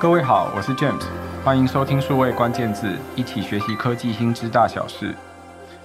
各位好，我是 James，欢迎收听数位关键字，一起学习科技新知大小事。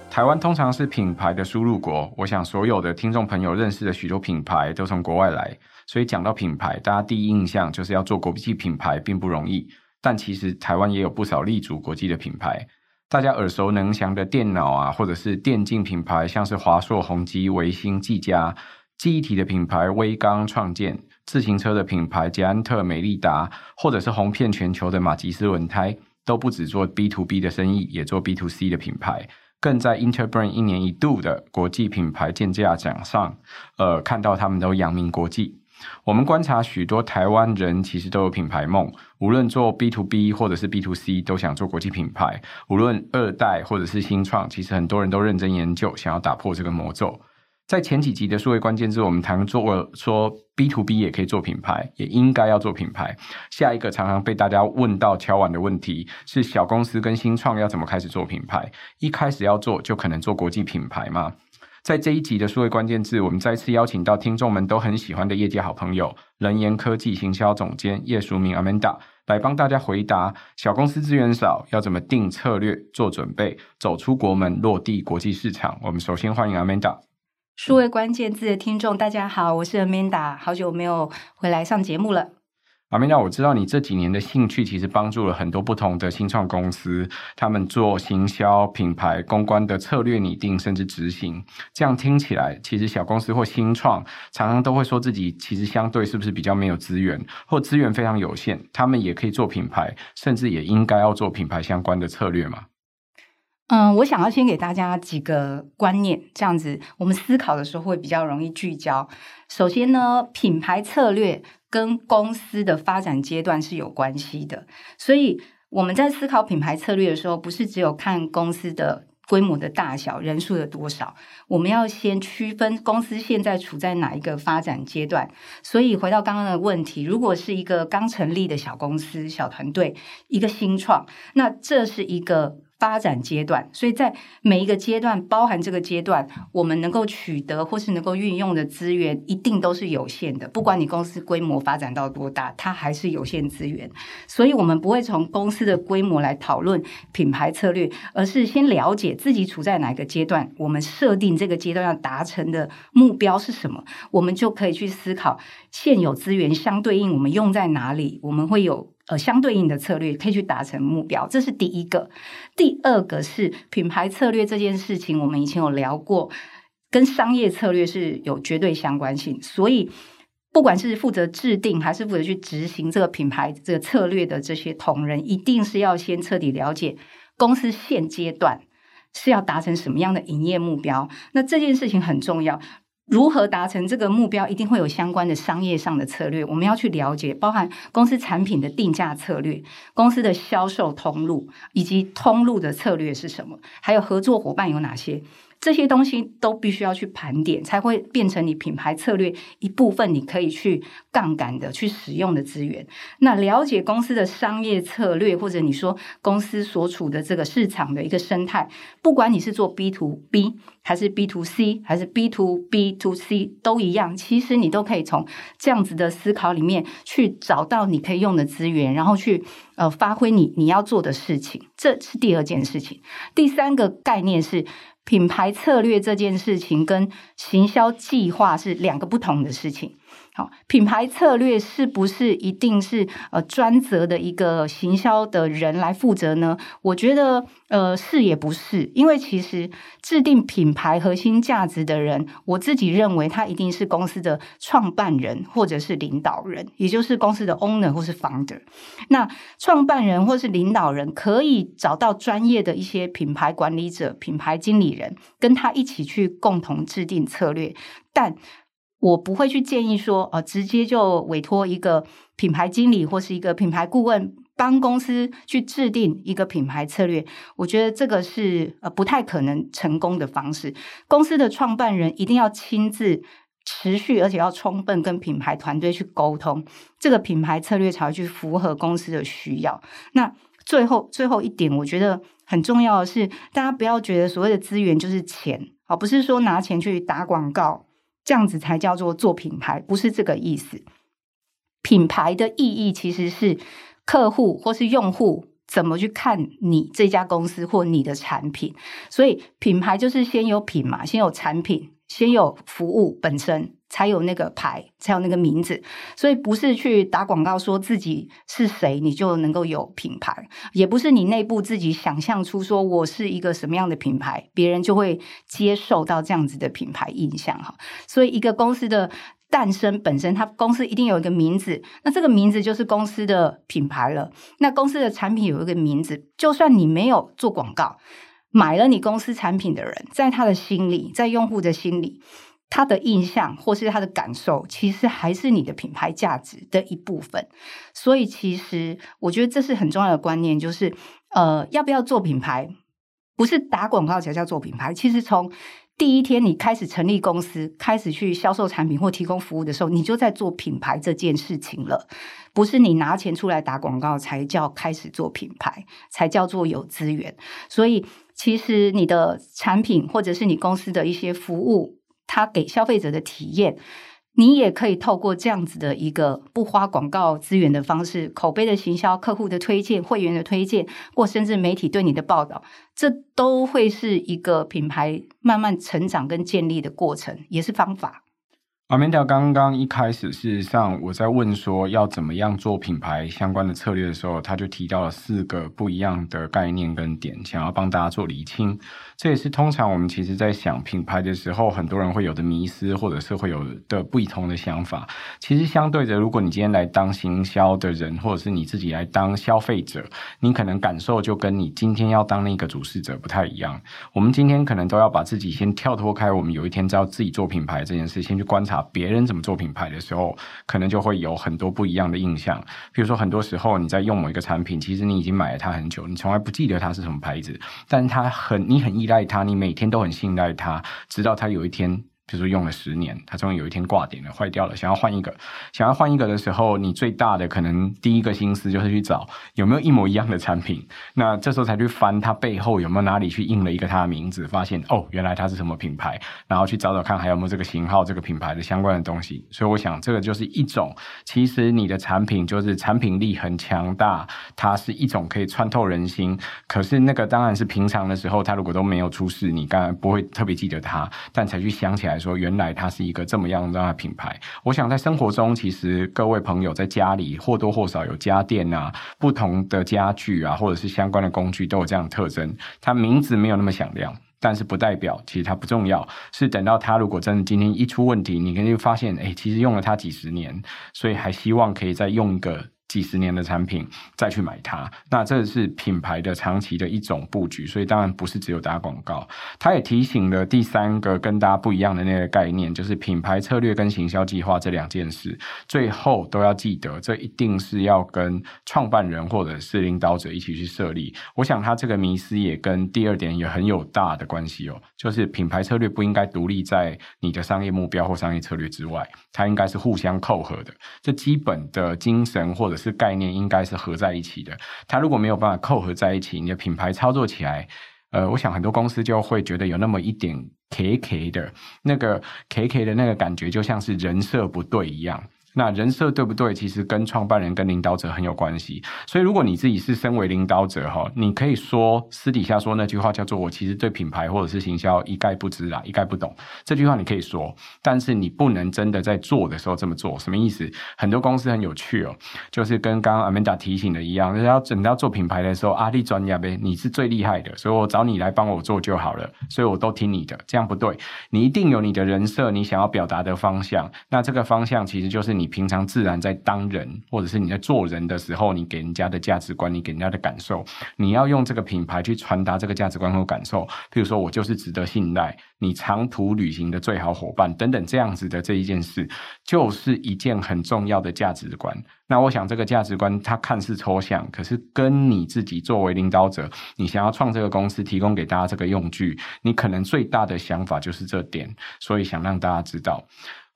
台湾通常是品牌的输入国，我想所有的听众朋友认识的许多品牌都从国外来，所以讲到品牌，大家第一印象就是要做国际品牌并不容易。但其实台湾也有不少立足国际的品牌，大家耳熟能详的电脑啊，或者是电竞品牌，像是华硕、宏基、微星、技嘉。记忆体的品牌威刚创建，自行车的品牌捷安特、美利达，或者是红遍全球的马吉斯轮胎，都不只做 B to B 的生意，也做 B to C 的品牌，更在 Interbrand 一年一度的国际品牌鉴价奖上，呃，看到他们都扬名国际。我们观察许多台湾人其实都有品牌梦，无论做 B to B 或者是 B to C，都想做国际品牌。无论二代或者是新创，其实很多人都认真研究，想要打破这个魔咒。在前几集的数位关键字，我们谈做说 B to B 也可以做品牌，也应该要做品牌。下一个常常被大家问到敲碗的问题是：小公司跟新创要怎么开始做品牌？一开始要做就可能做国际品牌吗？在这一集的数位关键字，我们再次邀请到听众们都很喜欢的业界好朋友，人言科技行销总监叶淑明 Amanda 来帮大家回答：小公司资源少，要怎么定策略、做准备，走出国门，落地国际市场？我们首先欢迎 Amanda。数位关键字的听众，大家好，我是 Amanda，好久没有回来上节目了。Amanda，我知道你这几年的兴趣其实帮助了很多不同的新创公司，他们做行销、品牌、公关的策略拟定，甚至执行。这样听起来，其实小公司或新创常常都会说自己其实相对是不是比较没有资源，或资源非常有限，他们也可以做品牌，甚至也应该要做品牌相关的策略嘛？嗯，我想要先给大家几个观念，这样子我们思考的时候会比较容易聚焦。首先呢，品牌策略跟公司的发展阶段是有关系的，所以我们在思考品牌策略的时候，不是只有看公司的规模的大小、人数的多少，我们要先区分公司现在处在哪一个发展阶段。所以回到刚刚的问题，如果是一个刚成立的小公司、小团队，一个新创，那这是一个。发展阶段，所以在每一个阶段，包含这个阶段，我们能够取得或是能够运用的资源，一定都是有限的。不管你公司规模发展到多大，它还是有限资源。所以，我们不会从公司的规模来讨论品牌策略，而是先了解自己处在哪个阶段，我们设定这个阶段要达成的目标是什么，我们就可以去思考现有资源相对应，我们用在哪里，我们会有。呃，相对应的策略可以去达成目标，这是第一个。第二个是品牌策略这件事情，我们以前有聊过，跟商业策略是有绝对相关性。所以，不管是负责制定还是负责去执行这个品牌这个策略的这些同仁，一定是要先彻底了解公司现阶段是要达成什么样的营业目标。那这件事情很重要。如何达成这个目标，一定会有相关的商业上的策略，我们要去了解，包含公司产品的定价策略、公司的销售通路以及通路的策略是什么，还有合作伙伴有哪些。这些东西都必须要去盘点，才会变成你品牌策略一部分，你可以去杠杆的去使用的资源。那了解公司的商业策略，或者你说公司所处的这个市场的一个生态，不管你是做 B to B 还是 B to C 还是 B to B to C 都一样，其实你都可以从这样子的思考里面去找到你可以用的资源，然后去呃发挥你你要做的事情。这是第二件事情。第三个概念是。品牌策略这件事情跟行销计划是两个不同的事情。好，品牌策略是不是一定是呃专责的一个行销的人来负责呢？我觉得呃是也不是，因为其实制定品牌核心价值的人，我自己认为他一定是公司的创办人或者是领导人，也就是公司的 owner 或是 founder。那创办人或是领导人可以找到专业的一些品牌管理者、品牌经理人，跟他一起去共同制定策略，但。我不会去建议说，呃，直接就委托一个品牌经理或是一个品牌顾问帮公司去制定一个品牌策略。我觉得这个是呃不太可能成功的方式。公司的创办人一定要亲自持续，而且要充分跟品牌团队去沟通，这个品牌策略才会去符合公司的需要。那最后最后一点，我觉得很重要的是，大家不要觉得所谓的资源就是钱，而不是说拿钱去打广告。这样子才叫做做品牌，不是这个意思。品牌的意义其实是客户或是用户怎么去看你这家公司或你的产品。所以品牌就是先有品嘛，先有产品，先有服务本身。才有那个牌，才有那个名字，所以不是去打广告说自己是谁，你就能够有品牌，也不是你内部自己想象出说我是一个什么样的品牌，别人就会接受到这样子的品牌印象哈。所以一个公司的诞生本身，它公司一定有一个名字，那这个名字就是公司的品牌了。那公司的产品有一个名字，就算你没有做广告，买了你公司产品的人，在他的心里，在用户的心里。他的印象或是他的感受，其实还是你的品牌价值的一部分。所以，其实我觉得这是很重要的观念，就是呃，要不要做品牌，不是打广告才叫做品牌。其实从第一天你开始成立公司，开始去销售产品或提供服务的时候，你就在做品牌这件事情了。不是你拿钱出来打广告才叫开始做品牌，才叫做有资源。所以，其实你的产品或者是你公司的一些服务。他给消费者的体验，你也可以透过这样子的一个不花广告资源的方式，口碑的行销、客户的推荐、会员的推荐，或甚至媒体对你的报道，这都会是一个品牌慢慢成长跟建立的过程，也是方法。阿曼达刚刚一开始，事实上我在问说要怎么样做品牌相关的策略的时候，他就提到了四个不一样的概念跟点，想要帮大家做厘清。这也是通常我们其实在想品牌的时候，很多人会有的迷思，或者是会有的不同的想法。其实相对着，如果你今天来当行销的人，或者是你自己来当消费者，你可能感受就跟你今天要当那个主事者不太一样。我们今天可能都要把自己先跳脱开，我们有一天知道自己做品牌这件事，先去观察。别人怎么做品牌的时候，可能就会有很多不一样的印象。比如说，很多时候你在用某一个产品，其实你已经买了它很久，你从来不记得它是什么牌子，但是它很，你很依赖它，你每天都很信赖它，直到它有一天。比如说用了十年，它终于有一天挂点了，坏掉了，想要换一个。想要换一个的时候，你最大的可能第一个心思就是去找有没有一模一样的产品。那这时候才去翻它背后有没有哪里去印了一个它的名字，发现哦，原来它是什么品牌，然后去找找看还有没有这个型号、这个品牌的相关的东西。所以我想，这个就是一种，其实你的产品就是产品力很强大，它是一种可以穿透人心。可是那个当然是平常的时候，它如果都没有出事，你当然不会特别记得它，但才去想起来。来说，原来它是一个这么样的品牌。我想在生活中，其实各位朋友在家里或多或少有家电啊，不同的家具啊，或者是相关的工具都有这样的特征。它名字没有那么响亮，但是不代表其实它不重要。是等到它如果真的今天一出问题，你肯定发现，哎，其实用了它几十年，所以还希望可以再用一个。几十年的产品再去买它，那这是品牌的长期的一种布局，所以当然不是只有打广告。他也提醒了第三个跟大家不一样的那个概念，就是品牌策略跟行销计划这两件事，最后都要记得，这一定是要跟创办人或者是领导者一起去设立。我想他这个迷思也跟第二点也很有大的关系哦，就是品牌策略不应该独立在你的商业目标或商业策略之外，它应该是互相扣合的。这基本的精神或者这概念应该是合在一起的，它如果没有办法扣合在一起，你的品牌操作起来，呃，我想很多公司就会觉得有那么一点 K K 的那个 K K 的那个感觉，就像是人设不对一样。那人设对不对？其实跟创办人、跟领导者很有关系。所以，如果你自己是身为领导者哈，你可以说私底下说那句话叫做“我其实对品牌或者是行销一概不知啦，一概不懂”。这句话你可以说，但是你不能真的在做的时候这么做。什么意思？很多公司很有趣哦，就是跟刚刚 Amanda 提醒的一样，就是要等到做品牌的时候，阿里专家呗，你是最厉害的，所以我找你来帮我做就好了，所以我都听你的。这样不对，你一定有你的人设，你想要表达的方向。那这个方向其实就是你。你平常自然在当人，或者是你在做人的时候，你给人家的价值观，你给人家的感受，你要用这个品牌去传达这个价值观和感受。譬如说，我就是值得信赖，你长途旅行的最好伙伴等等，这样子的这一件事，就是一件很重要的价值观。那我想，这个价值观它看似抽象，可是跟你自己作为领导者，你想要创这个公司，提供给大家这个用具，你可能最大的想法就是这点，所以想让大家知道。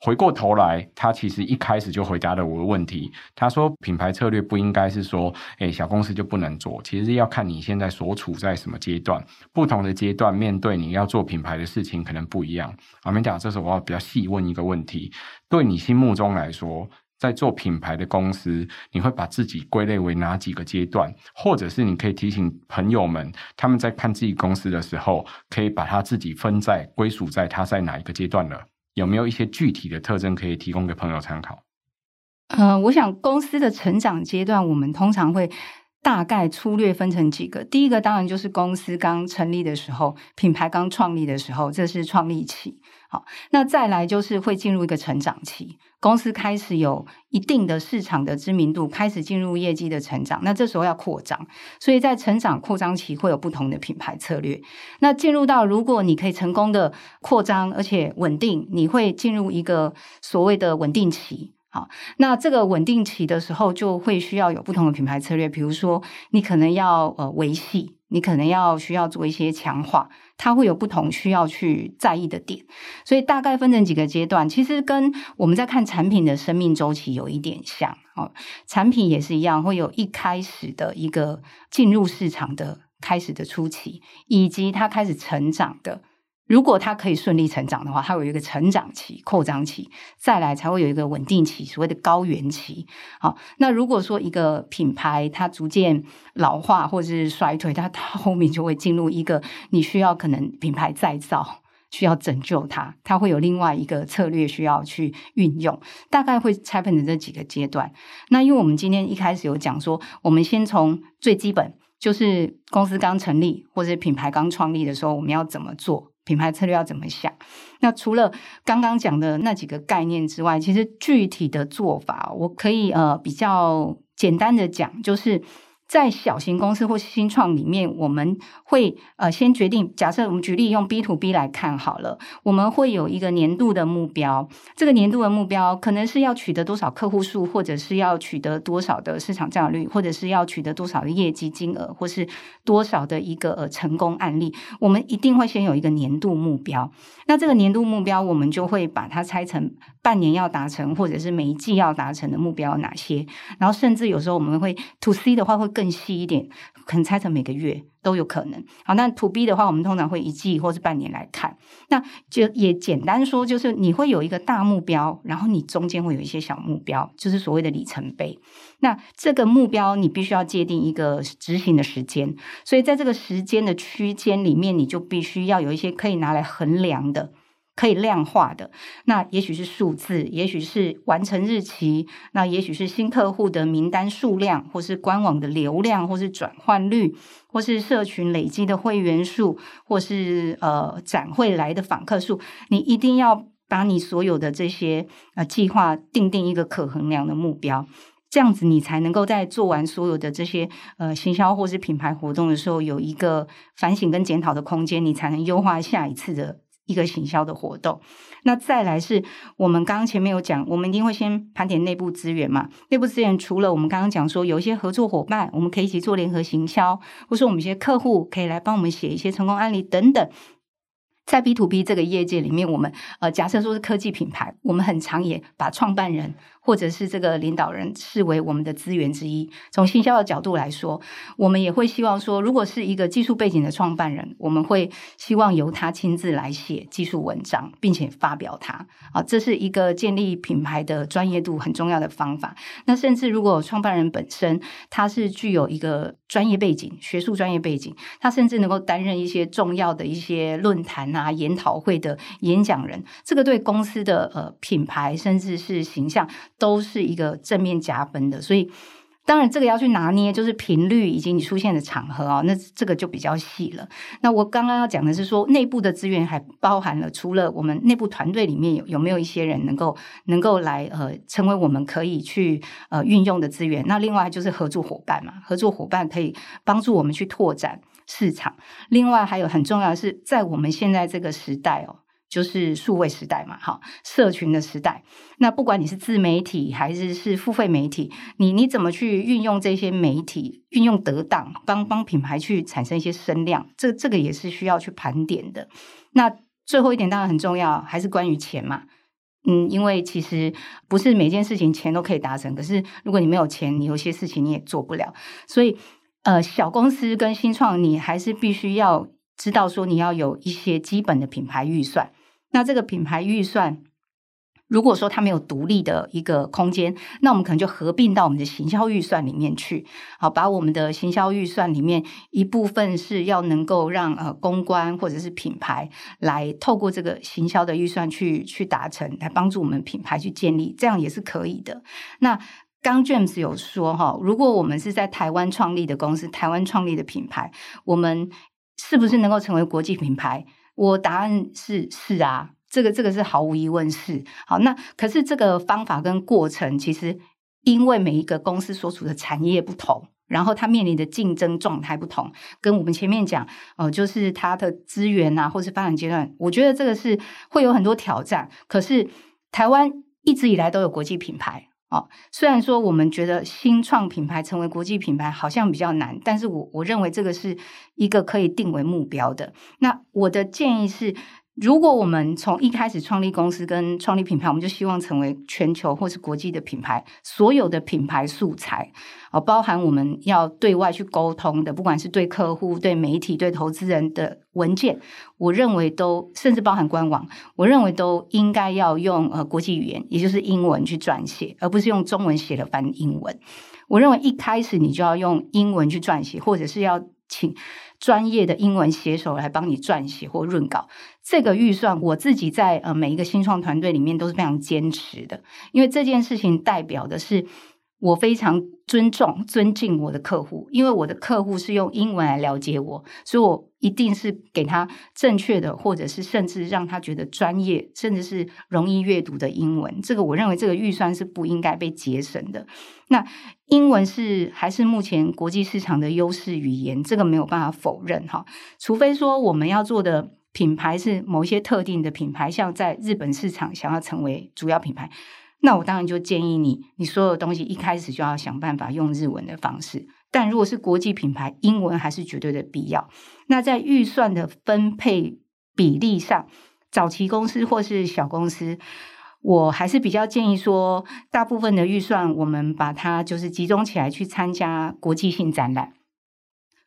回过头来，他其实一开始就回答了我的问题。他说，品牌策略不应该是说，诶，小公司就不能做。其实要看你现在所处在什么阶段，不同的阶段面对你要做品牌的事情可能不一样。我们讲，这时候我要比较细问一个问题：对你心目中来说，在做品牌的公司，你会把自己归类为哪几个阶段？或者是你可以提醒朋友们，他们在看自己公司的时候，可以把他自己分在归属在他在哪一个阶段了？有没有一些具体的特征可以提供给朋友参考？嗯、我想公司的成长阶段，我们通常会大概粗略分成几个。第一个当然就是公司刚成立的时候，品牌刚创立的时候，这是创立期。好，那再来就是会进入一个成长期，公司开始有一定的市场的知名度，开始进入业绩的成长，那这时候要扩张，所以在成长扩张期会有不同的品牌策略。那进入到如果你可以成功的扩张而且稳定，你会进入一个所谓的稳定期。好，那这个稳定期的时候就会需要有不同的品牌策略，比如说你可能要呃维系，你可能要需要做一些强化。它会有不同需要去在意的点，所以大概分成几个阶段，其实跟我们在看产品的生命周期有一点像哦。产品也是一样，会有一开始的一个进入市场的开始的初期，以及它开始成长的。如果它可以顺利成长的话，它有一个成长期、扩张期，再来才会有一个稳定期，所谓的高原期。好，那如果说一个品牌它逐渐老化或者是衰退，它它后面就会进入一个你需要可能品牌再造，需要拯救它，它会有另外一个策略需要去运用，大概会拆分成这几个阶段。那因为我们今天一开始有讲说，我们先从最基本，就是公司刚成立或者品牌刚创立的时候，我们要怎么做？品牌策略要怎么想？那除了刚刚讲的那几个概念之外，其实具体的做法，我可以呃比较简单的讲，就是。在小型公司或新创里面，我们会呃先决定。假设我们举例用 B to B 来看好了，我们会有一个年度的目标。这个年度的目标可能是要取得多少客户数，或者是要取得多少的市场占有率，或者是要取得多少的业绩金额，或是多少的一个呃成功案例。我们一定会先有一个年度目标。那这个年度目标，我们就会把它拆成半年要达成，或者是每一季要达成的目标有哪些。然后甚至有时候我们会 To C 的话会。更细一点，可能拆成每个月都有可能。好，那 To B 的话，我们通常会一季或是半年来看。那就也简单说，就是你会有一个大目标，然后你中间会有一些小目标，就是所谓的里程碑。那这个目标你必须要界定一个执行的时间，所以在这个时间的区间里面，你就必须要有一些可以拿来衡量的。可以量化的，那也许是数字，也许是完成日期，那也许是新客户的名单数量，或是官网的流量，或是转换率，或是社群累积的会员数，或是呃展会来的访客数。你一定要把你所有的这些呃计划定定一个可衡量的目标，这样子你才能够在做完所有的这些呃行销或是品牌活动的时候，有一个反省跟检讨的空间，你才能优化下一次的。一个行销的活动，那再来是我们刚刚前面有讲，我们一定会先盘点内部资源嘛。内部资源除了我们刚刚讲说有一些合作伙伴，我们可以一起做联合行销，或是我们一些客户可以来帮我们写一些成功案例等等。在 B to B 这个业界里面，我们呃假设说是科技品牌，我们很常也把创办人。或者是这个领导人视为我们的资源之一。从行销的角度来说，我们也会希望说，如果是一个技术背景的创办人，我们会希望由他亲自来写技术文章，并且发表它。啊，这是一个建立品牌的专业度很重要的方法。那甚至如果创办人本身他是具有一个专业背景、学术专业背景，他甚至能够担任一些重要的一些论坛啊、研讨会的演讲人，这个对公司的呃品牌甚至是形象。都是一个正面加分的，所以当然这个要去拿捏，就是频率以及你出现的场合啊、那这个就比较细了。那我刚刚要讲的是说，内部的资源还包含了除了我们内部团队里面有有没有一些人能够能够来呃成为我们可以去呃运用的资源，那另外就是合作伙伴嘛，合作伙伴可以帮助我们去拓展市场。另外还有很重要的是，在我们现在这个时代哦。就是数位时代嘛，哈，社群的时代。那不管你是自媒体还是是付费媒体，你你怎么去运用这些媒体，运用得当，帮帮品牌去产生一些声量，这这个也是需要去盘点的。那最后一点当然很重要，还是关于钱嘛。嗯，因为其实不是每件事情钱都可以达成，可是如果你没有钱，你有些事情你也做不了。所以，呃，小公司跟新创，你还是必须要知道说，你要有一些基本的品牌预算。那这个品牌预算，如果说它没有独立的一个空间，那我们可能就合并到我们的行销预算里面去，好，把我们的行销预算里面一部分是要能够让呃公关或者是品牌来透过这个行销的预算去去达成，来帮助我们品牌去建立，这样也是可以的。那刚 James 有说哈，如果我们是在台湾创立的公司，台湾创立的品牌，我们是不是能够成为国际品牌？我答案是是啊。这个这个是毫无疑问是好，那可是这个方法跟过程，其实因为每一个公司所处的产业不同，然后它面临的竞争状态不同，跟我们前面讲，呃，就是它的资源啊，或是发展阶段，我觉得这个是会有很多挑战。可是台湾一直以来都有国际品牌哦，虽然说我们觉得新创品牌成为国际品牌好像比较难，但是我我认为这个是一个可以定为目标的。那我的建议是。如果我们从一开始创立公司跟创立品牌，我们就希望成为全球或是国际的品牌，所有的品牌素材啊，包含我们要对外去沟通的，不管是对客户、对媒体、对投资人的文件，我认为都甚至包含官网，我认为都应该要用呃国际语言，也就是英文去撰写，而不是用中文写了翻英文。我认为一开始你就要用英文去撰写，或者是要请。专业的英文写手来帮你撰写或润稿，这个预算我自己在呃每一个新创团队里面都是非常坚持的，因为这件事情代表的是。我非常尊重、尊敬我的客户，因为我的客户是用英文来了解我，所以我一定是给他正确的，或者是甚至让他觉得专业，甚至是容易阅读的英文。这个我认为这个预算是不应该被节省的。那英文是还是目前国际市场的优势语言，这个没有办法否认哈。除非说我们要做的品牌是某些特定的品牌，像在日本市场想要成为主要品牌。那我当然就建议你，你所有东西一开始就要想办法用日文的方式。但如果是国际品牌，英文还是绝对的必要。那在预算的分配比例上，早期公司或是小公司，我还是比较建议说，大部分的预算我们把它就是集中起来去参加国际性展览。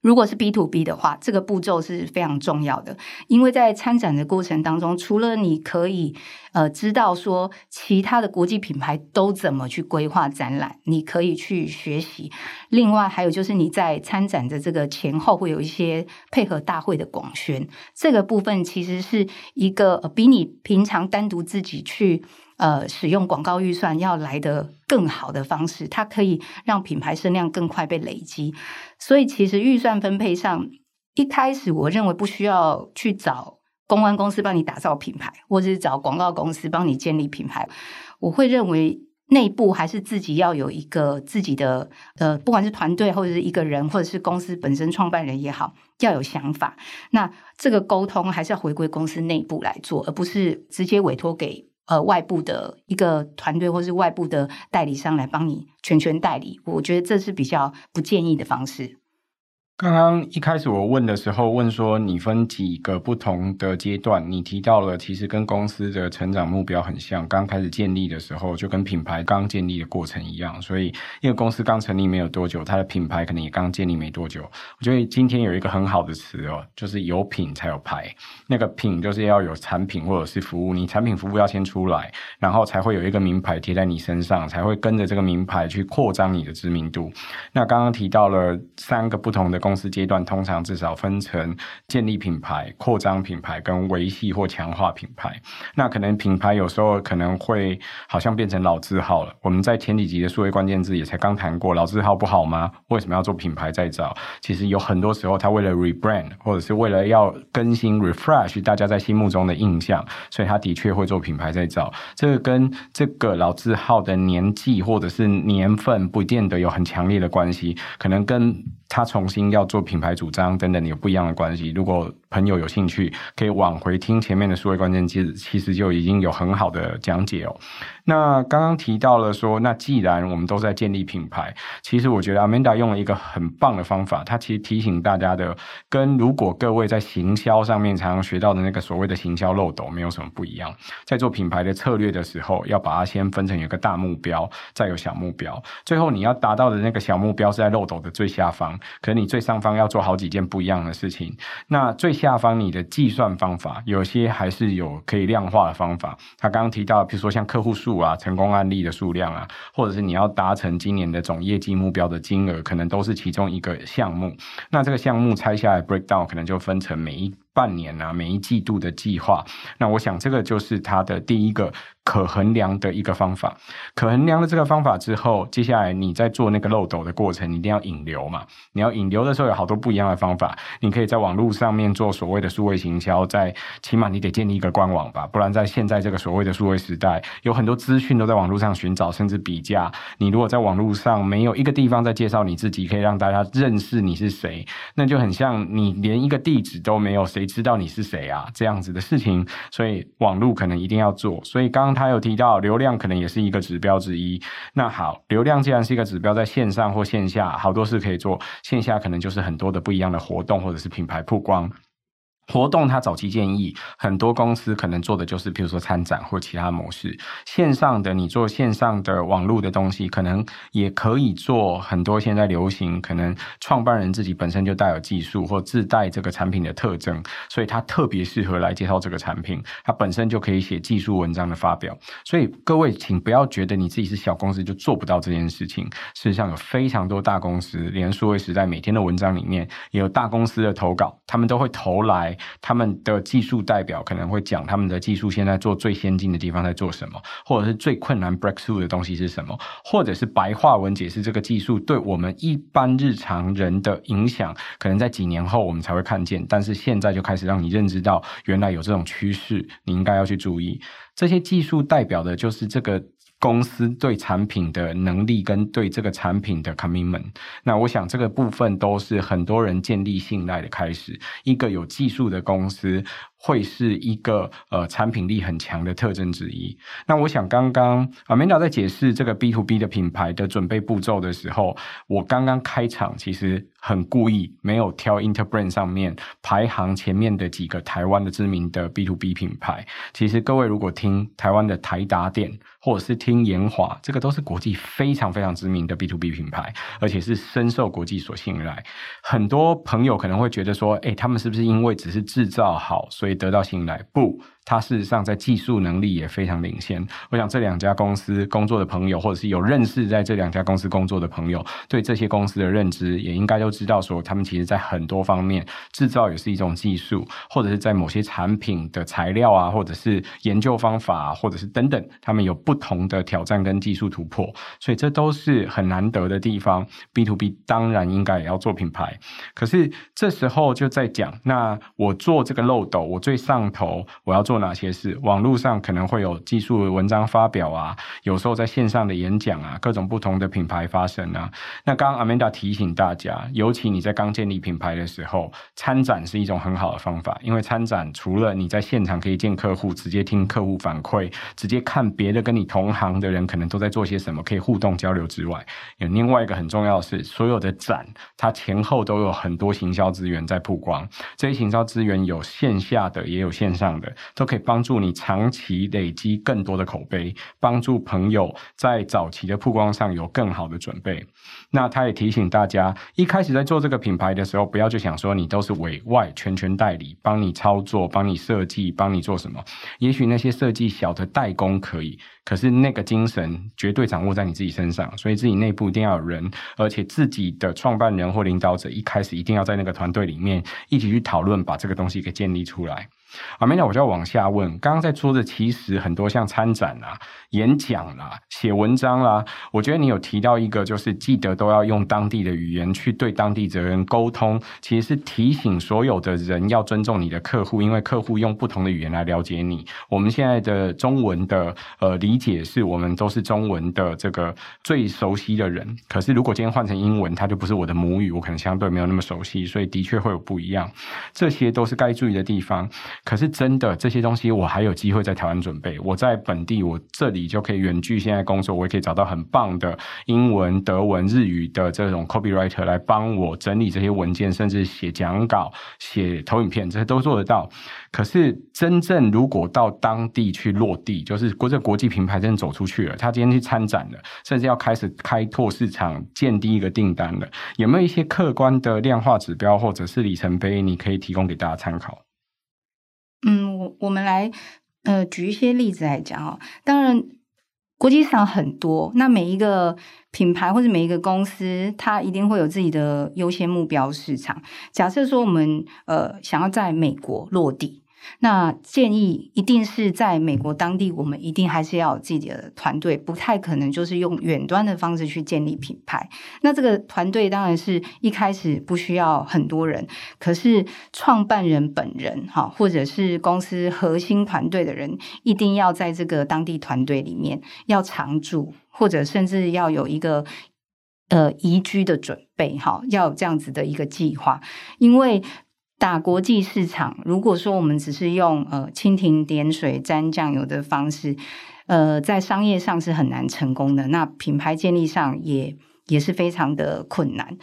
如果是 B to B 的话，这个步骤是非常重要的，因为在参展的过程当中，除了你可以呃知道说其他的国际品牌都怎么去规划展览，你可以去学习。另外还有就是你在参展的这个前后会有一些配合大会的广宣，这个部分其实是一个比你平常单独自己去。呃，使用广告预算要来的更好的方式，它可以让品牌声量更快被累积。所以，其实预算分配上，一开始我认为不需要去找公关公司帮你打造品牌，或者是找广告公司帮你建立品牌。我会认为内部还是自己要有一个自己的呃，不管是团队或者是一个人，或者是公司本身创办人也好，要有想法。那这个沟通还是要回归公司内部来做，而不是直接委托给。呃，外部的一个团队或是外部的代理商来帮你全权代理，我觉得这是比较不建议的方式。刚刚一开始我问的时候，问说你分几个不同的阶段，你提到了其实跟公司的成长目标很像。刚开始建立的时候，就跟品牌刚建立的过程一样。所以，因为公司刚成立没有多久，它的品牌可能也刚建立没多久。我觉得今天有一个很好的词哦，就是有品才有牌。那个品就是要有产品或者是服务，你产品服务要先出来，然后才会有一个名牌贴在你身上，才会跟着这个名牌去扩张你的知名度。那刚刚提到了三个不同的公公司阶段通常至少分成建立品牌、扩张品牌跟维系或强化品牌。那可能品牌有时候可能会好像变成老字号了。我们在前几集的数位关键字也才刚谈过，老字号不好吗？为什么要做品牌再造？其实有很多时候，他为了 rebrand 或者是为了要更新 refresh 大家在心目中的印象，所以他的确会做品牌再造。这个跟这个老字号的年纪或者是年份不见得有很强烈的关系，可能跟他重新要。要做品牌主张等等，有不一样的关系。如果朋友有兴趣，可以往回听前面的数位关键字，其实就已经有很好的讲解哦。那刚刚提到了说，那既然我们都在建立品牌，其实我觉得 Amanda 用了一个很棒的方法，他其实提醒大家的，跟如果各位在行销上面常常学到的那个所谓的行销漏斗没有什么不一样。在做品牌的策略的时候，要把它先分成有个大目标，再有小目标，最后你要达到的那个小目标是在漏斗的最下方，可是你最上方要做好几件不一样的事情。那最下方你的计算方法，有些还是有可以量化的方法。他刚刚提到，比如说像客户数啊、成功案例的数量啊，或者是你要达成今年的总业绩目标的金额，可能都是其中一个项目。那这个项目拆下来 break down，可能就分成每一半年啊、每一季度的计划。那我想这个就是他的第一个。可衡量的一个方法，可衡量了这个方法之后，接下来你在做那个漏斗的过程，你一定要引流嘛。你要引流的时候，有好多不一样的方法。你可以在网络上面做所谓的数位行销，在起码你得建立一个官网吧，不然在现在这个所谓的数位时代，有很多资讯都在网络上寻找，甚至比价。你如果在网络上没有一个地方在介绍你自己，可以让大家认识你是谁，那就很像你连一个地址都没有，谁知道你是谁啊？这样子的事情，所以网络可能一定要做。所以刚刚。他有提到流量可能也是一个指标之一。那好，流量既然是一个指标，在线上或线下，好多事可以做。线下可能就是很多的不一样的活动，或者是品牌曝光。活动，他早期建议很多公司可能做的就是，比如说参展或其他模式。线上的你做线上的网络的东西，可能也可以做很多现在流行，可能创办人自己本身就带有技术或自带这个产品的特征，所以它特别适合来介绍这个产品。它本身就可以写技术文章的发表。所以各位，请不要觉得你自己是小公司就做不到这件事情。事实上，有非常多大公司，连数位时代每天的文章里面也有大公司的投稿，他们都会投来。他们的技术代表可能会讲他们的技术现在做最先进的地方在做什么，或者是最困难 breakthrough 的东西是什么，或者是白话文解释这个技术对我们一般日常人的影响，可能在几年后我们才会看见，但是现在就开始让你认知到原来有这种趋势，你应该要去注意。这些技术代表的就是这个。公司对产品的能力跟对这个产品的 commitment，那我想这个部分都是很多人建立信赖的开始。一个有技术的公司。会是一个呃产品力很强的特征之一。那我想刚刚 Amanda 在解释这个 B to B 的品牌的准备步骤的时候，我刚刚开场其实很故意没有挑 Interbrand 上面排行前面的几个台湾的知名的 B to B 品牌。其实各位如果听台湾的台达电或者是听研华，这个都是国际非常非常知名的 B to B 品牌，而且是深受国际所信赖。很多朋友可能会觉得说，诶，他们是不是因为只是制造好，所以得到信赖，不。它事实上在技术能力也非常领先。我想这两家公司工作的朋友，或者是有认识在这两家公司工作的朋友，对这些公司的认知也应该都知道，说他们其实在很多方面制造也是一种技术，或者是在某些产品的材料啊，或者是研究方法，或者是等等，他们有不同的挑战跟技术突破，所以这都是很难得的地方。B to B 当然应该也要做品牌，可是这时候就在讲，那我做这个漏斗，我最上头我要做。做哪些事？网络上可能会有技术文章发表啊，有时候在线上的演讲啊，各种不同的品牌发声啊。那刚刚 Amanda 提醒大家，尤其你在刚建立品牌的时候，参展是一种很好的方法，因为参展除了你在现场可以见客户，直接听客户反馈，直接看别的跟你同行的人可能都在做些什么，可以互动交流之外，有另外一个很重要的是，所有的展它前后都有很多行销资源在曝光，这些行销资源有线下的，也有线上的。都可以帮助你长期累积更多的口碑，帮助朋友在早期的曝光上有更好的准备。那他也提醒大家，一开始在做这个品牌的时候，不要就想说你都是委外全权代理，帮你操作、帮你设计、帮你做什么。也许那些设计小的代工可以，可是那个精神绝对掌握在你自己身上，所以自己内部一定要有人，而且自己的创办人或领导者一开始一定要在那个团队里面一起去讨论，把这个东西给建立出来。啊，没那我就要往下问。刚刚在说的，其实很多像参展啦、演讲啦、写文章啦，我觉得你有提到一个，就是记得都要用当地的语言去对当地的人沟通。其实是提醒所有的人要尊重你的客户，因为客户用不同的语言来了解你。我们现在的中文的呃理解是我们都是中文的这个最熟悉的人，可是如果今天换成英文，它就不是我的母语，我可能相对没有那么熟悉，所以的确会有不一样。这些都是该注意的地方。可是真的这些东西，我还有机会在台湾准备。我在本地，我这里就可以远距现在工作，我也可以找到很棒的英文、德文、日语的这种 copywriter 来帮我整理这些文件，甚至写讲稿、写投影片，这些都做得到。可是真正如果到当地去落地，就是国这国际品牌真的走出去了，他今天去参展了，甚至要开始开拓市场，建第一个订单了，有没有一些客观的量化指标或者是里程碑，你可以提供给大家参考？嗯，我我们来呃举一些例子来讲哦。当然，国际上很多，那每一个品牌或者每一个公司，它一定会有自己的优先目标市场。假设说我们呃想要在美国落地。那建议一定是在美国当地，我们一定还是要有自己的团队，不太可能就是用远端的方式去建立品牌。那这个团队当然是一开始不需要很多人，可是创办人本人哈，或者是公司核心团队的人，一定要在这个当地团队里面要常驻，或者甚至要有一个呃移居的准备哈，要有这样子的一个计划，因为。打国际市场，如果说我们只是用呃蜻蜓点水沾酱油的方式，呃，在商业上是很难成功的。那品牌建立上也也是非常的困难。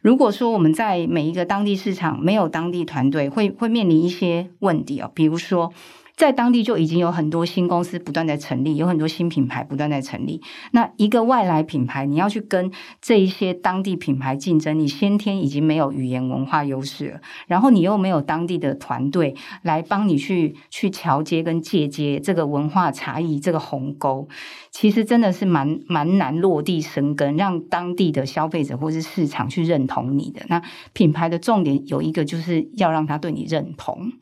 如果说我们在每一个当地市场没有当地团队，会会面临一些问题哦，比如说。在当地就已经有很多新公司不断在成立，有很多新品牌不断在成立。那一个外来品牌，你要去跟这一些当地品牌竞争，你先天已经没有语言文化优势了，然后你又没有当地的团队来帮你去去桥接跟借接这个文化差异这个鸿沟，其实真的是蛮蛮难落地生根，让当地的消费者或是市场去认同你的。那品牌的重点有一个，就是要让他对你认同。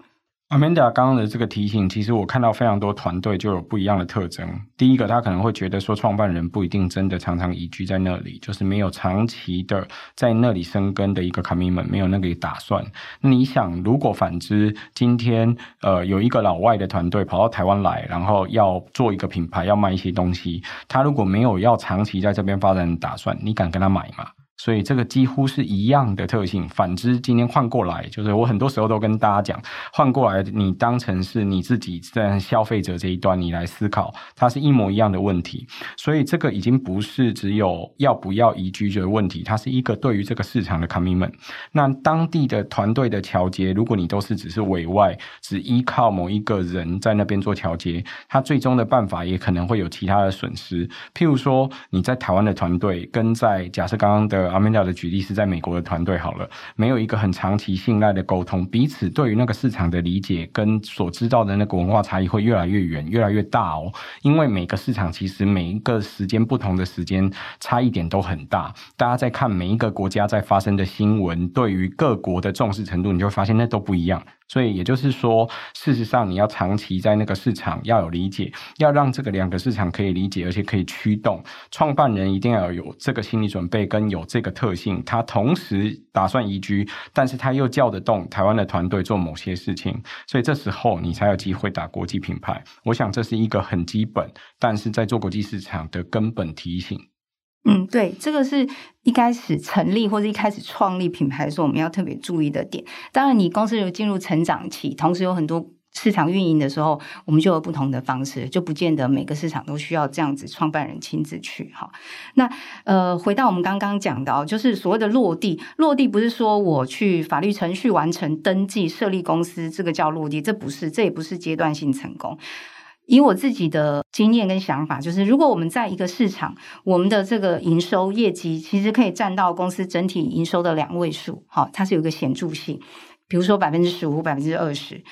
Amanda 刚刚的这个提醒，其实我看到非常多团队就有不一样的特征。第一个，他可能会觉得说，创办人不一定真的常常移居在那里，就是没有长期的在那里生根的一个 commitment，没有那个打算。那你想，如果反之，今天呃有一个老外的团队跑到台湾来，然后要做一个品牌，要卖一些东西，他如果没有要长期在这边发展的打算，你敢跟他买吗？所以这个几乎是一样的特性。反之，今天换过来，就是我很多时候都跟大家讲，换过来，你当成是你自己在消费者这一端，你来思考，它是一模一样的问题。所以这个已经不是只有要不要移居的问题，它是一个对于这个市场的 commitment。那当地的团队的调节，如果你都是只是委外，只依靠某一个人在那边做调节，它最终的办法也可能会有其他的损失。譬如说，你在台湾的团队跟在假设刚刚的。阿曼达的举例是在美国的团队好了，没有一个很长期信赖的沟通，彼此对于那个市场的理解跟所知道的那个文化差异会越来越远，越来越大哦。因为每个市场其实每一个时间不同的时间差异点都很大，大家在看每一个国家在发生的新闻，对于各国的重视程度，你就会发现那都不一样。所以也就是说，事实上你要长期在那个市场要有理解，要让这个两个市场可以理解，而且可以驱动。创办人一定要有这个心理准备，跟有这个特性，他同时打算移居，但是他又叫得动台湾的团队做某些事情，所以这时候你才有机会打国际品牌。我想这是一个很基本，但是在做国际市场的根本提醒。嗯，对，这个是一开始成立或者一开始创立品牌的时候，我们要特别注意的点。当然，你公司有进入成长期，同时有很多市场运营的时候，我们就有不同的方式，就不见得每个市场都需要这样子创办人亲自去哈。那呃，回到我们刚刚讲的哦，就是所谓的落地，落地不是说我去法律程序完成登记设立公司，这个叫落地，这不是，这也不是阶段性成功。以我自己的经验跟想法，就是如果我们在一个市场，我们的这个营收业绩其实可以占到公司整体营收的两位数，好，它是有个显著性，比如说百分之十五、百分之二十。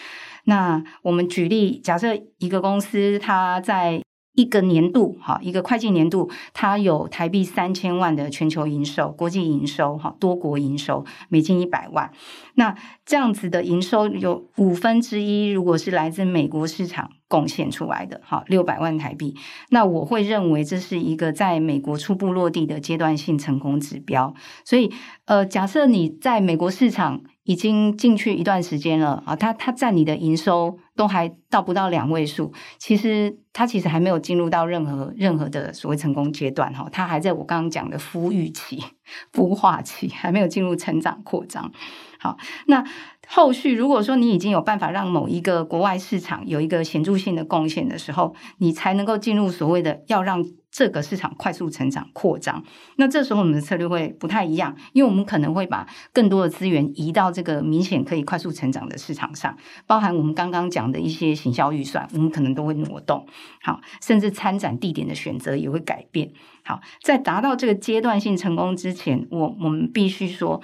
那我们举例，假设一个公司它在一个年度，哈，一个会计年度，它有台币三千万的全球营收、国际营收，哈，多国营收，美金一百万。那这样子的营收有五分之一，如果是来自美国市场贡献出来的，哈，六百万台币，那我会认为这是一个在美国初步落地的阶段性成功指标。所以，呃，假设你在美国市场，已经进去一段时间了啊，它它占你的营收都还到不到两位数，其实它其实还没有进入到任何任何的所谓成功阶段哈，它还在我刚刚讲的孵育期、孵化期，还没有进入成长扩张。好，那后续如果说你已经有办法让某一个国外市场有一个显著性的贡献的时候，你才能够进入所谓的要让这个市场快速成长扩张。那这时候我们的策略会不太一样，因为我们可能会把更多的资源移到这个明显可以快速成长的市场上，包含我们刚刚讲的一些行销预算，我们可能都会挪动。好，甚至参展地点的选择也会改变。好，在达到这个阶段性成功之前，我我们必须说。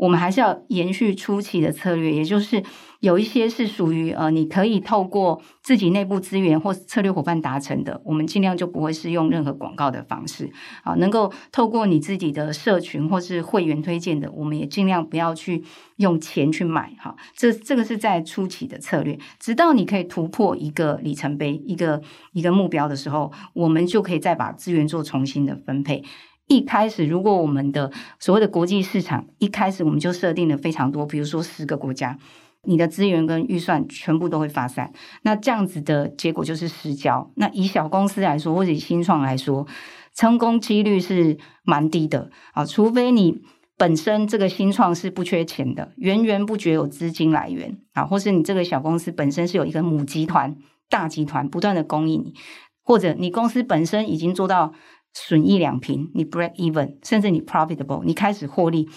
我们还是要延续初期的策略，也就是有一些是属于呃，你可以透过自己内部资源或策略伙伴达成的，我们尽量就不会是用任何广告的方式啊，能够透过你自己的社群或是会员推荐的，我们也尽量不要去用钱去买哈。这这个是在初期的策略，直到你可以突破一个里程碑、一个一个目标的时候，我们就可以再把资源做重新的分配。一开始，如果我们的所谓的国际市场一开始我们就设定了非常多，比如说十个国家，你的资源跟预算全部都会发散，那这样子的结果就是失焦。那以小公司来说，或者以新创来说，成功几率是蛮低的啊，除非你本身这个新创是不缺钱的，源源不绝有资金来源啊，或是你这个小公司本身是有一个母集团、大集团不断的供应你，或者你公司本身已经做到。损益两平，你 break even，甚至你 profitable，你开始获利。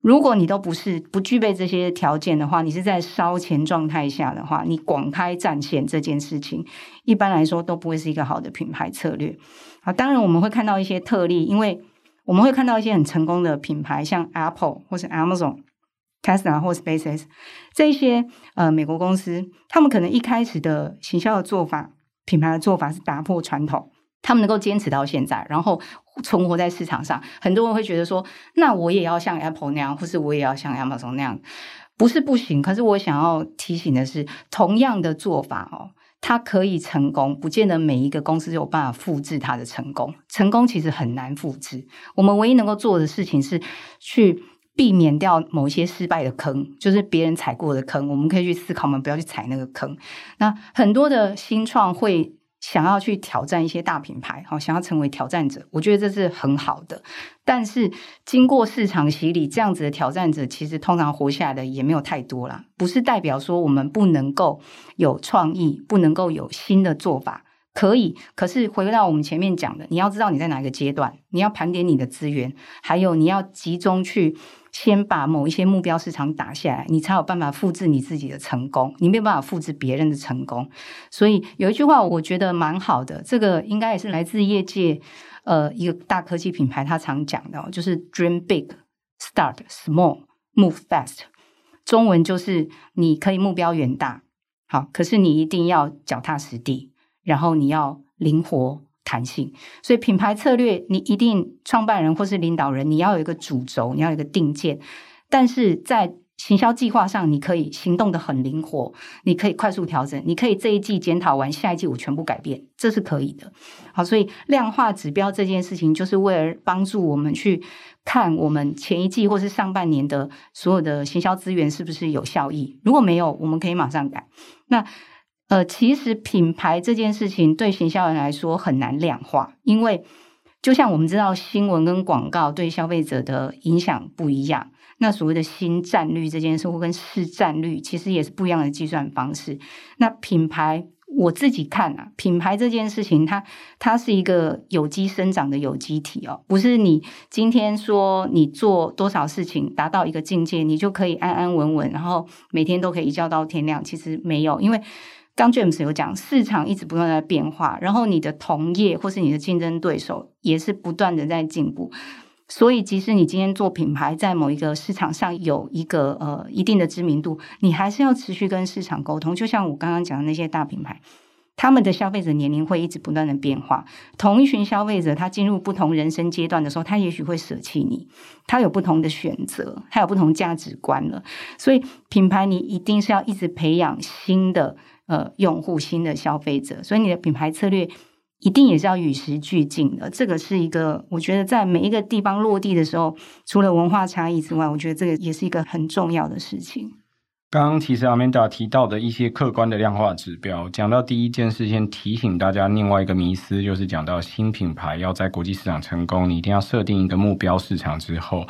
如果你都不是不具备这些条件的话，你是在烧钱状态下的话，你广开战线这件事情，一般来说都不会是一个好的品牌策略。啊，当然我们会看到一些特例，因为我们会看到一些很成功的品牌，像 Apple 或是 Amazon、Tesla 或 SpaceX 这些呃美国公司，他们可能一开始的行销的做法、品牌的做法是打破传统。他们能够坚持到现在，然后存活在市场上，很多人会觉得说：“那我也要像 Apple 那样，或是我也要像 Amazon 那样，不是不行。”可是我想要提醒的是，同样的做法哦，它可以成功，不见得每一个公司有办法复制它的成功。成功其实很难复制。我们唯一能够做的事情是去避免掉某些失败的坑，就是别人踩过的坑，我们可以去思考，我们不要去踩那个坑。那很多的新创会。想要去挑战一些大品牌，好，想要成为挑战者，我觉得这是很好的。但是经过市场洗礼，这样子的挑战者，其实通常活下来的也没有太多啦。不是代表说我们不能够有创意，不能够有新的做法，可以。可是回到我们前面讲的，你要知道你在哪一个阶段，你要盘点你的资源，还有你要集中去。先把某一些目标市场打下来，你才有办法复制你自己的成功。你没有办法复制别人的成功，所以有一句话我觉得蛮好的，这个应该也是来自业界，呃，一个大科技品牌他常讲的，就是 “Dream big, start small, move fast”。中文就是你可以目标远大，好，可是你一定要脚踏实地，然后你要灵活。弹性，所以品牌策略，你一定创办人或是领导人，你要有一个主轴，你要有一个定见。但是在行销计划上，你可以行动得很灵活，你可以快速调整，你可以这一季检讨完，下一季我全部改变，这是可以的。好，所以量化指标这件事情，就是为了帮助我们去看我们前一季或是上半年的所有的行销资源是不是有效益。如果没有，我们可以马上改。那。呃，其实品牌这件事情对行销人来说很难量化，因为就像我们知道新闻跟广告对消费者的影响不一样，那所谓的新战率这件事或跟市占率其实也是不一样的计算方式。那品牌我自己看啊，品牌这件事情它它是一个有机生长的有机体哦，不是你今天说你做多少事情达到一个境界，你就可以安安稳稳，然后每天都可以一觉到天亮。其实没有，因为。刚 James 有讲，市场一直不断在变化，然后你的同业或是你的竞争对手也是不断的在进步，所以即使你今天做品牌，在某一个市场上有一个呃一定的知名度，你还是要持续跟市场沟通。就像我刚刚讲的那些大品牌，他们的消费者年龄会一直不断的变化，同一群消费者，他进入不同人生阶段的时候，他也许会舍弃你，他有不同的选择，他有不同价值观了，所以品牌你一定是要一直培养新的。呃，用户新的消费者，所以你的品牌策略一定也是要与时俱进的。这个是一个，我觉得在每一个地方落地的时候，除了文化差异之外，我觉得这个也是一个很重要的事情。刚刚其实 Amanda 提到的一些客观的量化指标，讲到第一件事，先提醒大家另外一个迷思，就是讲到新品牌要在国际市场成功，你一定要设定一个目标市场之后。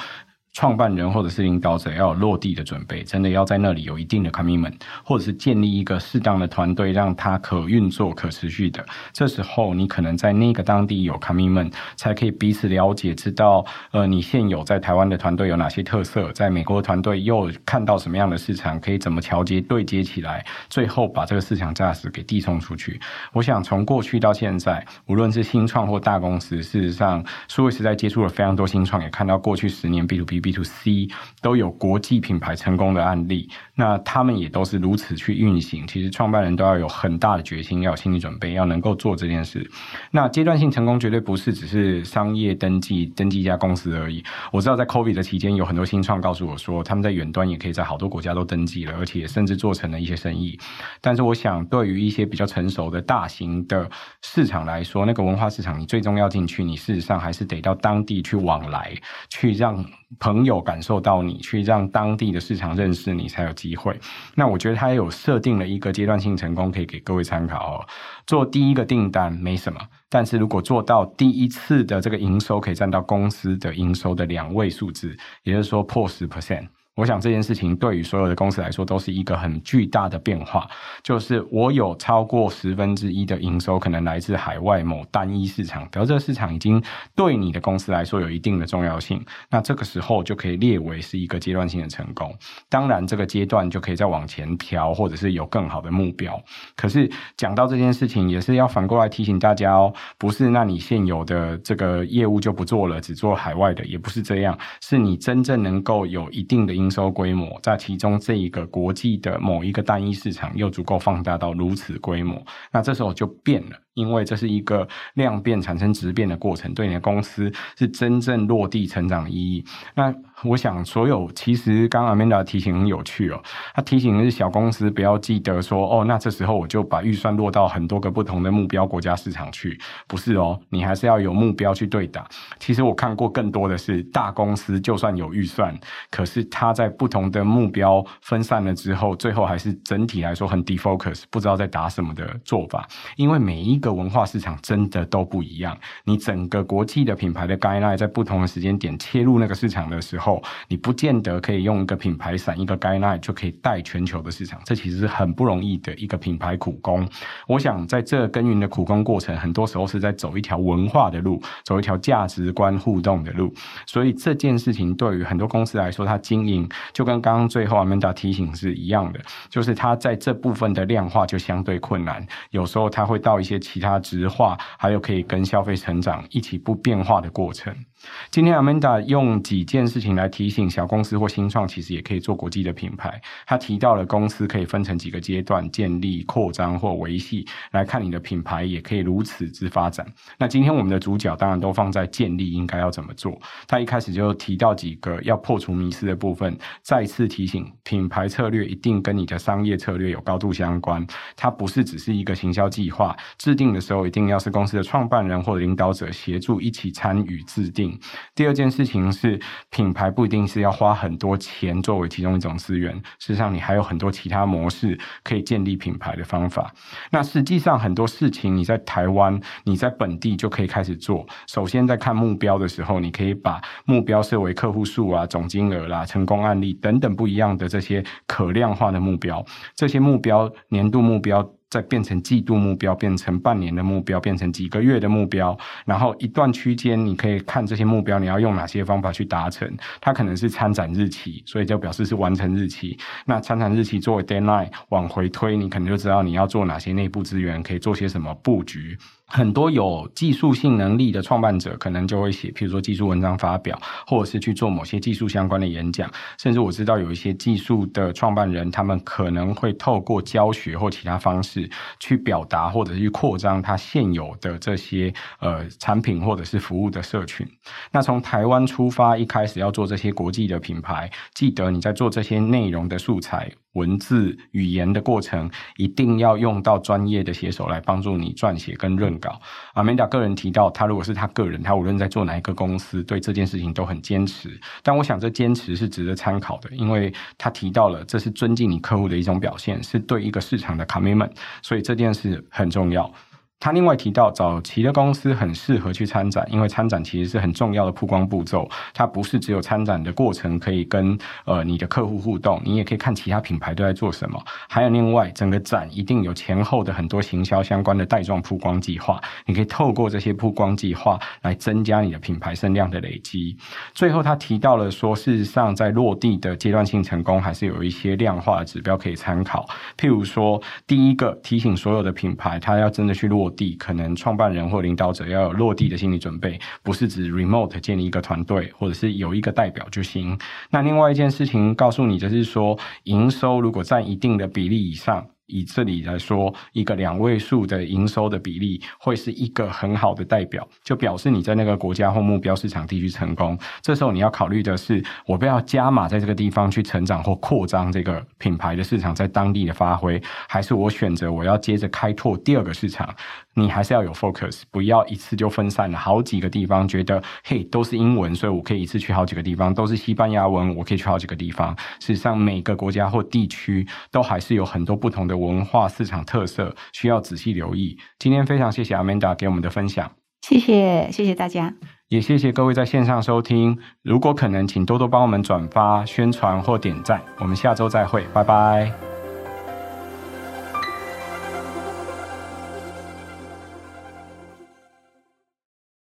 创办人或者是领导者要有落地的准备，真的要在那里有一定的 commitment，或者是建立一个适当的团队，让它可运作、可持续的。这时候你可能在那个当地有 commitment，才可以彼此了解，知道呃你现有在台湾的团队有哪些特色，在美国的团队又看到什么样的市场，可以怎么调节对接起来，最后把这个市场价值给递送出去。我想从过去到现在，无论是新创或大公司，事实上数位时代接触了非常多新创，也看到过去十年 B to B。B to C 都有国际品牌成功的案例，那他们也都是如此去运行。其实创办人都要有很大的决心，要有心理准备，要能够做这件事。那阶段性成功绝对不是只是商业登记登记一家公司而已。我知道在 COVID 的期间，有很多新创告诉我说，他们在远端也可以在好多国家都登记了，而且甚至做成了一些生意。但是我想，对于一些比较成熟的大型的市场来说，那个文化市场，你最终要进去，你事实上还是得到当地去往来，去让朋友感受到你，去让当地的市场认识你，才有机机会。那我觉得他有设定了一个阶段性成功，可以给各位参考哦。做第一个订单没什么，但是如果做到第一次的这个营收，可以占到公司的营收的两位数字，也就是说破十 percent。我想这件事情对于所有的公司来说都是一个很巨大的变化，就是我有超过十分之一的营收可能来自海外某单一市场，比如这个市场已经对你的公司来说有一定的重要性，那这个时候就可以列为是一个阶段性的成功。当然，这个阶段就可以再往前调，或者是有更好的目标。可是讲到这件事情，也是要反过来提醒大家哦，不是那你现有的这个业务就不做了，只做海外的，也不是这样，是你真正能够有一定的营。营收规模在其中这一个国际的某一个单一市场又足够放大到如此规模，那这时候就变了。因为这是一个量变产生质变的过程，对你的公司是真正落地成长意义。那我想，所有其实刚刚 Amanda 提醒很有趣哦。他提醒的是小公司不要记得说哦，那这时候我就把预算落到很多个不同的目标国家市场去，不是哦，你还是要有目标去对打。其实我看过更多的是大公司，就算有预算，可是他在不同的目标分散了之后，最后还是整体来说很 defocus，不知道在打什么的做法，因为每一个。文化市场真的都不一样。你整个国际的品牌的 GAI 在不同的时间点切入那个市场的时候，你不见得可以用一个品牌伞一个 GAI 就可以带全球的市场。这其实是很不容易的一个品牌苦工。我想在这耕耘的苦工过程，很多时候是在走一条文化的路，走一条价值观互动的路。所以这件事情对于很多公司来说，它经营就跟刚刚最后 Amanda 提醒是一样的，就是它在这部分的量化就相对困难。有时候它会到一些其他质化，还有可以跟消费成长一起不变化的过程。今天 Amanda 用几件事情来提醒小公司或新创，其实也可以做国际的品牌。他提到了公司可以分成几个阶段，建立、扩张或维系，来看你的品牌也可以如此之发展。那今天我们的主角当然都放在建立应该要怎么做。他一开始就提到几个要破除迷思的部分，再次提醒品牌策略一定跟你的商业策略有高度相关。它不是只是一个行销计划，制定的时候一定要是公司的创办人或者领导者协助一起参与制定。第二件事情是，品牌不一定是要花很多钱作为其中一种资源，事实上你还有很多其他模式可以建立品牌的方法。那实际上很多事情你在台湾、你在本地就可以开始做。首先在看目标的时候，你可以把目标设为客户数啊、总金额啦、成功案例等等不一样的这些可量化的目标。这些目标、年度目标。再变成季度目标，变成半年的目标，变成几个月的目标，然后一段区间，你可以看这些目标，你要用哪些方法去达成？它可能是参展日期，所以就表示是完成日期。那参展日期作为 deadline 往回推，你可能就知道你要做哪些内部资源，可以做些什么布局。很多有技术性能力的创办者，可能就会写，譬如说技术文章发表，或者是去做某些技术相关的演讲。甚至我知道有一些技术的创办人，他们可能会透过教学或其他方式去表达，或者是去扩张他现有的这些呃产品或者是服务的社群。那从台湾出发，一开始要做这些国际的品牌，记得你在做这些内容的素材。文字语言的过程，一定要用到专业的写手来帮助你撰写跟润稿。阿美达个人提到，他如果是他个人，他无论在做哪一个公司，对这件事情都很坚持。但我想，这坚持是值得参考的，因为他提到了这是尊敬你客户的一种表现，是对一个市场的 commitment，所以这件事很重要。他另外提到，早期的公司很适合去参展，因为参展其实是很重要的曝光步骤。它不是只有参展的过程可以跟呃你的客户互动，你也可以看其他品牌都在做什么。还有另外，整个展一定有前后的很多行销相关的带状曝光计划，你可以透过这些曝光计划来增加你的品牌声量的累积。最后，他提到了说，事实上在落地的阶段性成功，还是有一些量化的指标可以参考。譬如说，第一个提醒所有的品牌，他要真的去落。地可能创办人或领导者要有落地的心理准备，不是指 remote 建立一个团队，或者是有一个代表就行。那另外一件事情告诉你，就是说营收如果占一定的比例以上。以这里来说，一个两位数的营收的比例会是一个很好的代表，就表示你在那个国家或目标市场地区成功。这时候你要考虑的是，我不要加码在这个地方去成长或扩张这个品牌的市场在当地的发挥，还是我选择我要接着开拓第二个市场？你还是要有 focus，不要一次就分散了好几个地方，觉得嘿都是英文，所以我可以一次去好几个地方；都是西班牙文，我可以去好几个地方。事实上，每个国家或地区都还是有很多不同的文化市场特色，需要仔细留意。今天非常谢谢 Amanda 给我们的分享，谢谢谢谢大家，也谢谢各位在线上收听。如果可能，请多多帮我们转发、宣传或点赞。我们下周再会，拜拜。